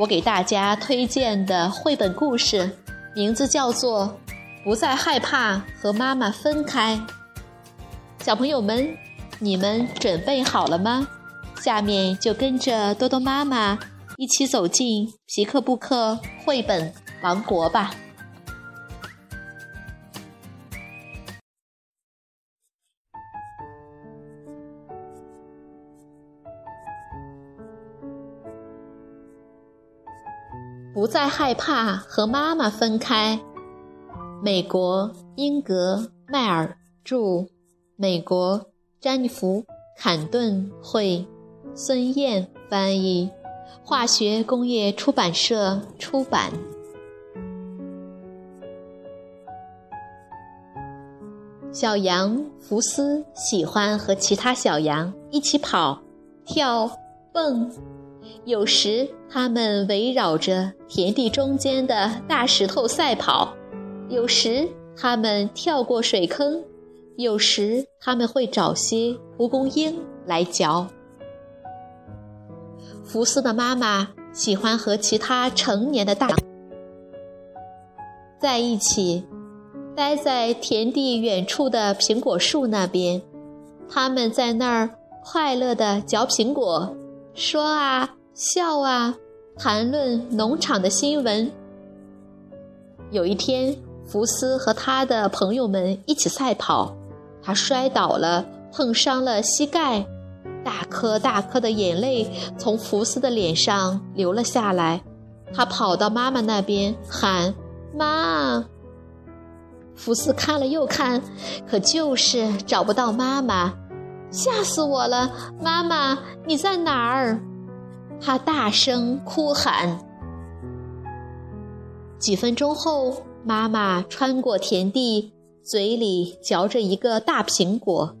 我给大家推荐的绘本故事，名字叫做《不再害怕和妈妈分开》。小朋友们，你们准备好了吗？下面就跟着多多妈妈一起走进皮克布克绘本王国吧。不再害怕和妈妈分开。美国英格迈尔著，美国詹妮弗坎顿绘，孙燕翻译，化学工业出版社出版。小羊福斯喜欢和其他小羊一起跑、跳、蹦。有时，它们围绕着田地中间的大石头赛跑；有时，它们跳过水坑；有时，他们会找些蒲公英来嚼。福斯的妈妈喜欢和其他成年的大在一起，待在田地远处的苹果树那边。他们在那儿快乐地嚼苹果，说啊。笑啊，谈论农场的新闻。有一天，福斯和他的朋友们一起赛跑，他摔倒了，碰伤了膝盖，大颗大颗的眼泪从福斯的脸上流了下来。他跑到妈妈那边喊：“妈！”福斯看了又看，可就是找不到妈妈，吓死我了！妈妈，你在哪儿？他大声哭喊。几分钟后，妈妈穿过田地，嘴里嚼着一个大苹果。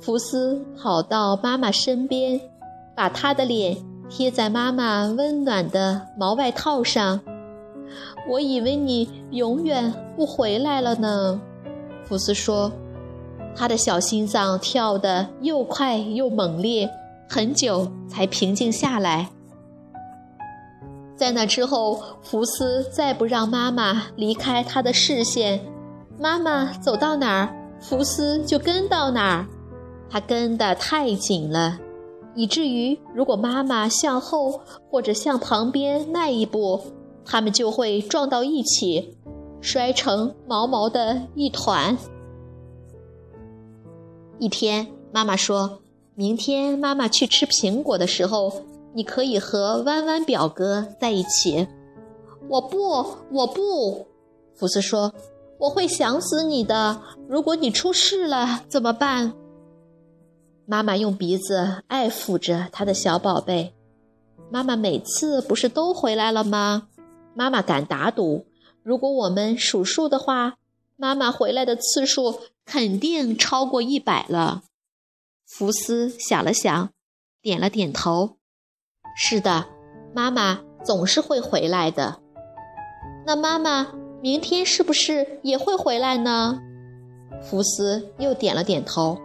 福斯跑到妈妈身边，把他的脸贴在妈妈温暖的毛外套上。我以为你永远不回来了呢，福斯说。他的小心脏跳得又快又猛烈，很久才平静下来。在那之后，福斯再不让妈妈离开他的视线。妈妈走到哪儿，福斯就跟到哪儿。他跟得太紧了，以至于如果妈妈向后或者向旁边迈一步，他们就会撞到一起，摔成毛毛的一团。一天，妈妈说：“明天妈妈去吃苹果的时候。”你可以和弯弯表哥在一起。我不，我不。福斯说：“我会想死你的。如果你出事了怎么办？”妈妈用鼻子爱抚着他的小宝贝。妈妈每次不是都回来了吗？妈妈敢打赌，如果我们数数的话，妈妈回来的次数肯定超过一百了。福斯想了想，点了点头。是的，妈妈总是会回来的。那妈妈明天是不是也会回来呢？福斯又点了点头。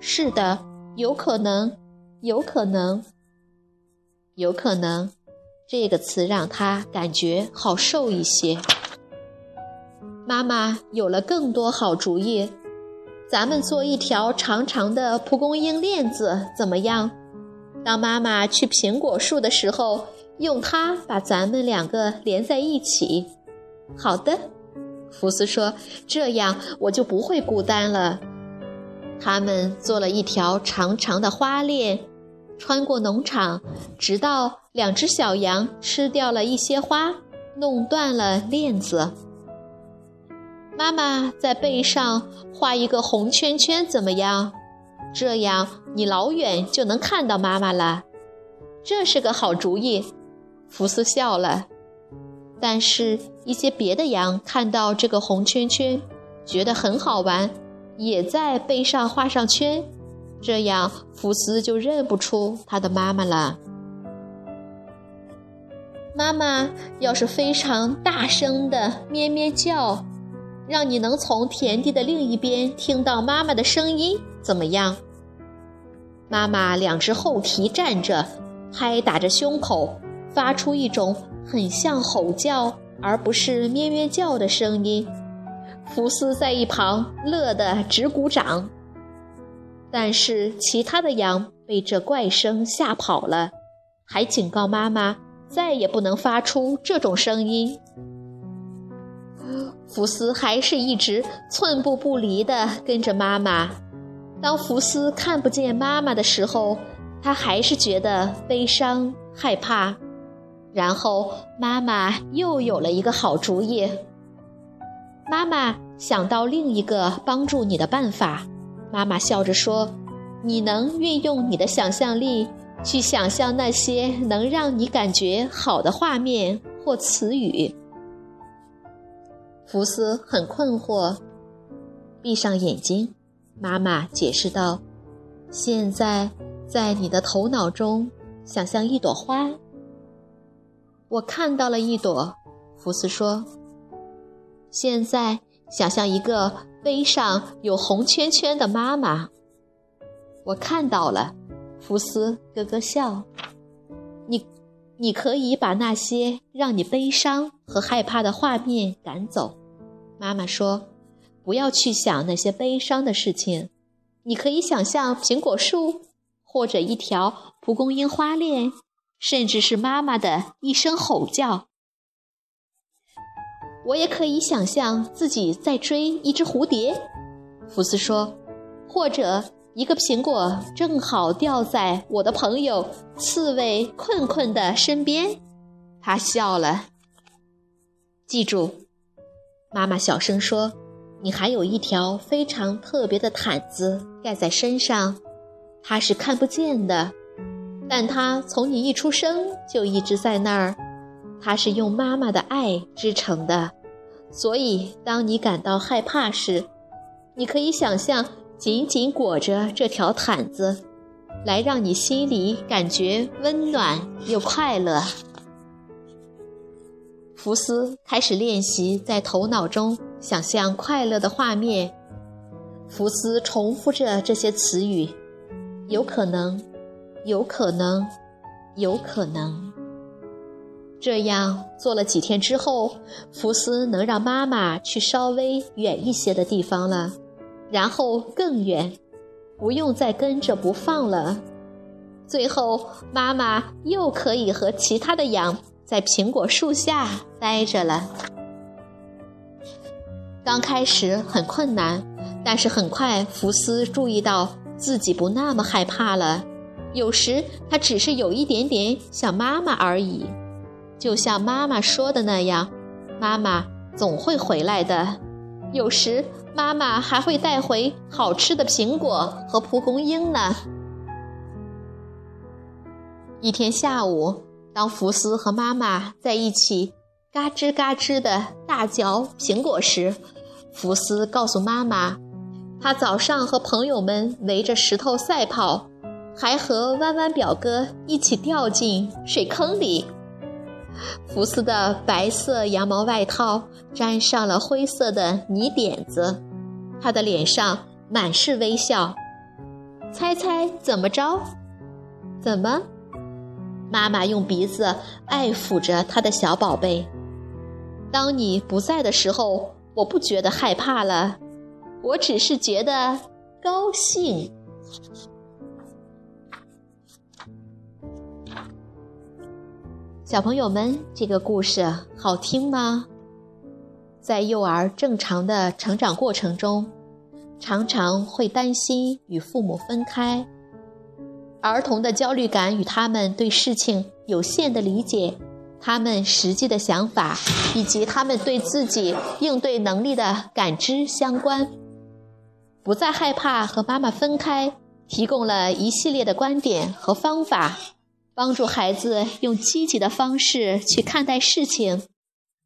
是的，有可能，有可能，有可能。这个词让他感觉好受一些。妈妈有了更多好主意，咱们做一条长长的蒲公英链子，怎么样？当妈妈去苹果树的时候，用它把咱们两个连在一起。好的，福斯说：“这样我就不会孤单了。”他们做了一条长长的花链，穿过农场，直到两只小羊吃掉了一些花，弄断了链子。妈妈在背上画一个红圈圈，怎么样？这样你老远就能看到妈妈了，这是个好主意。福斯笑了。但是，一些别的羊看到这个红圈圈，觉得很好玩，也在背上画上圈，这样福斯就认不出他的妈妈了。妈妈要是非常大声的咩咩叫，让你能从田地的另一边听到妈妈的声音，怎么样？妈妈两只后蹄站着，拍打着胸口，发出一种很像吼叫而不是咩咩叫的声音。福斯在一旁乐得直鼓掌，但是其他的羊被这怪声吓跑了，还警告妈妈。再也不能发出这种声音。福斯还是一直寸步不离地跟着妈妈。当福斯看不见妈妈的时候，他还是觉得悲伤害怕。然后妈妈又有了一个好主意。妈妈想到另一个帮助你的办法。妈妈笑着说：“你能运用你的想象力。”去想象那些能让你感觉好的画面或词语。福斯很困惑，闭上眼睛。妈妈解释道：“现在在你的头脑中想象一朵花。”我看到了一朵。福斯说：“现在想象一个背上有红圈圈的妈妈。”我看到了。福斯咯咯笑，你，你可以把那些让你悲伤和害怕的画面赶走。妈妈说：“不要去想那些悲伤的事情，你可以想象苹果树，或者一条蒲公英花链，甚至是妈妈的一声吼叫。我也可以想象自己在追一只蝴蝶。”福斯说：“或者。”一个苹果正好掉在我的朋友刺猬困困的身边，他笑了。记住，妈妈小声说：“你还有一条非常特别的毯子盖在身上，它是看不见的，但它从你一出生就一直在那儿。它是用妈妈的爱织成的，所以当你感到害怕时，你可以想象。”紧紧裹着这条毯子，来让你心里感觉温暖又快乐。福斯开始练习在头脑中想象快乐的画面。福斯重复着这些词语：“有可能，有可能，有可能。”这样做了几天之后，福斯能让妈妈去稍微远一些的地方了。然后更远，不用再跟着不放了。最后，妈妈又可以和其他的羊在苹果树下待着了。刚开始很困难，但是很快福斯注意到自己不那么害怕了。有时他只是有一点点想妈妈而已，就像妈妈说的那样，妈妈总会回来的。有时。妈妈还会带回好吃的苹果和蒲公英呢。一天下午，当福斯和妈妈在一起嘎吱嘎吱的大嚼苹果时，福斯告诉妈妈，他早上和朋友们围着石头赛跑，还和弯弯表哥一起掉进水坑里。福斯的白色羊毛外套沾上了灰色的泥点子。他的脸上满是微笑，猜猜怎么着？怎么？妈妈用鼻子爱抚着他的小宝贝。当你不在的时候，我不觉得害怕了，我只是觉得高兴。小朋友们，这个故事好听吗？在幼儿正常的成长过程中，常常会担心与父母分开。儿童的焦虑感与他们对事情有限的理解、他们实际的想法以及他们对自己应对能力的感知相关。不再害怕和妈妈分开，提供了一系列的观点和方法，帮助孩子用积极的方式去看待事情。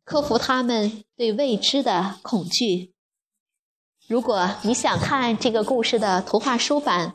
克服他们对未知的恐惧。如果你想看这个故事的图画书版，